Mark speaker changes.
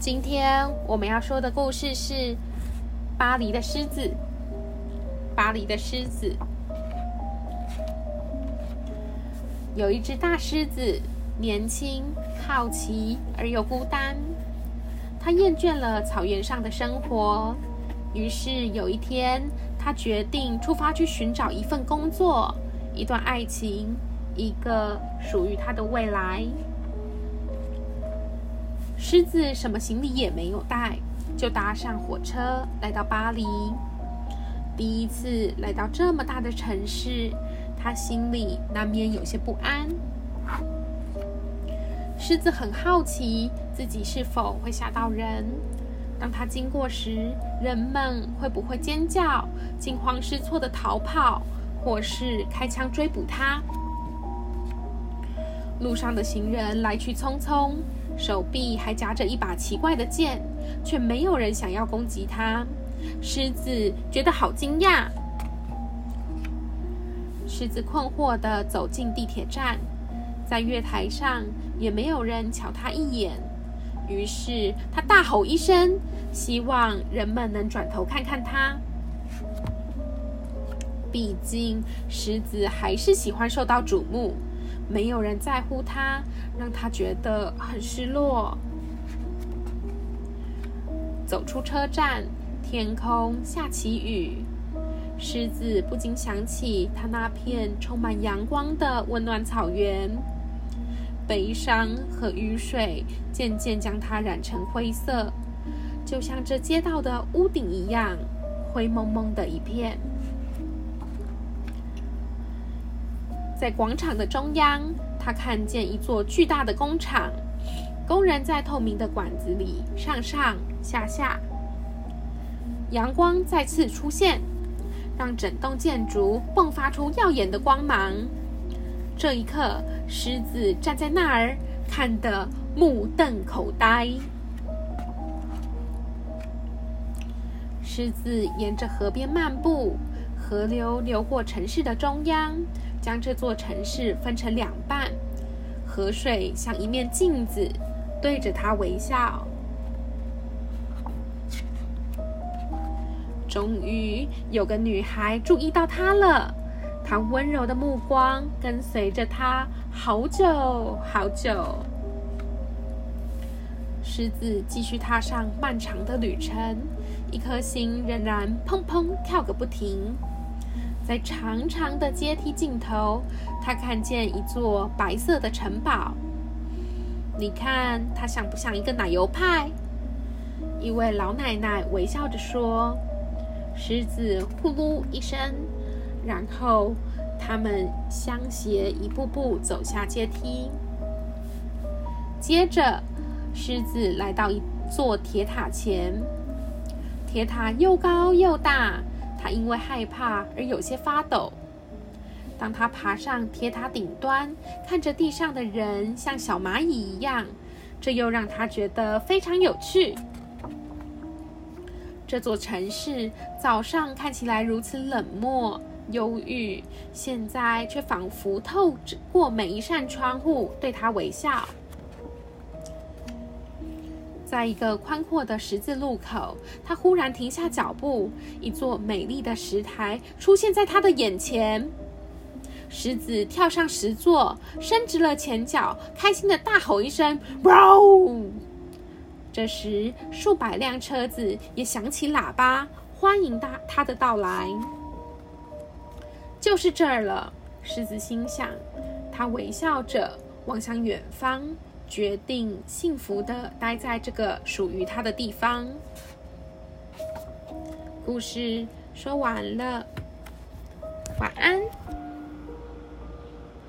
Speaker 1: 今天我们要说的故事是《巴黎的狮子》。巴黎的狮子有一只大狮子，年轻、好奇而又孤单。他厌倦了草原上的生活，于是有一天，他决定出发去寻找一份工作、一段爱情、一个属于他的未来。狮子什么行李也没有带，就搭上火车来到巴黎。第一次来到这么大的城市，他心里难免有些不安。狮子很好奇自己是否会吓到人。当他经过时，人们会不会尖叫、惊慌失措的逃跑，或是开枪追捕他？路上的行人来去匆匆。手臂还夹着一把奇怪的剑，却没有人想要攻击他。狮子觉得好惊讶。狮子困惑地走进地铁站，在月台上也没有人瞧他一眼。于是他大吼一声，希望人们能转头看看他。毕竟狮子还是喜欢受到瞩目。没有人在乎他，让他觉得很失落。走出车站，天空下起雨，狮子不禁想起他那片充满阳光的温暖草原。悲伤和雨水渐渐将它染成灰色，就像这街道的屋顶一样，灰蒙蒙的一片。在广场的中央，他看见一座巨大的工厂，工人在透明的管子里上上下下。阳光再次出现，让整栋建筑迸发出耀眼的光芒。这一刻，狮子站在那儿，看得目瞪口呆。狮子沿着河边漫步，河流流过城市的中央。将这座城市分成两半，河水像一面镜子，对着他微笑。终于有个女孩注意到他了，她温柔的目光跟随着他好久好久。狮子继续踏上漫长的旅程，一颗心仍然砰砰跳个不停。在长长的阶梯尽头，他看见一座白色的城堡。你看，它像不像一个奶油派？一位老奶奶微笑着说。狮子呼噜一声，然后他们相携一步步走下阶梯。接着，狮子来到一座铁塔前，铁塔又高又大。他因为害怕而有些发抖。当他爬上铁塔顶端，看着地上的人像小蚂蚁一样，这又让他觉得非常有趣。这座城市早上看起来如此冷漠、忧郁，现在却仿佛透过每一扇窗户对他微笑。在一个宽阔的十字路口，他忽然停下脚步，一座美丽的石台出现在他的眼前。狮子跳上石座，伸直了前脚，开心的大吼一声：“Bro！” 这时，数百辆车子也响起喇叭，欢迎他他的到来。就是这儿了，狮子心想。他微笑着望向远方。决定幸福的待在这个属于他的地方。故事说完了，晚安。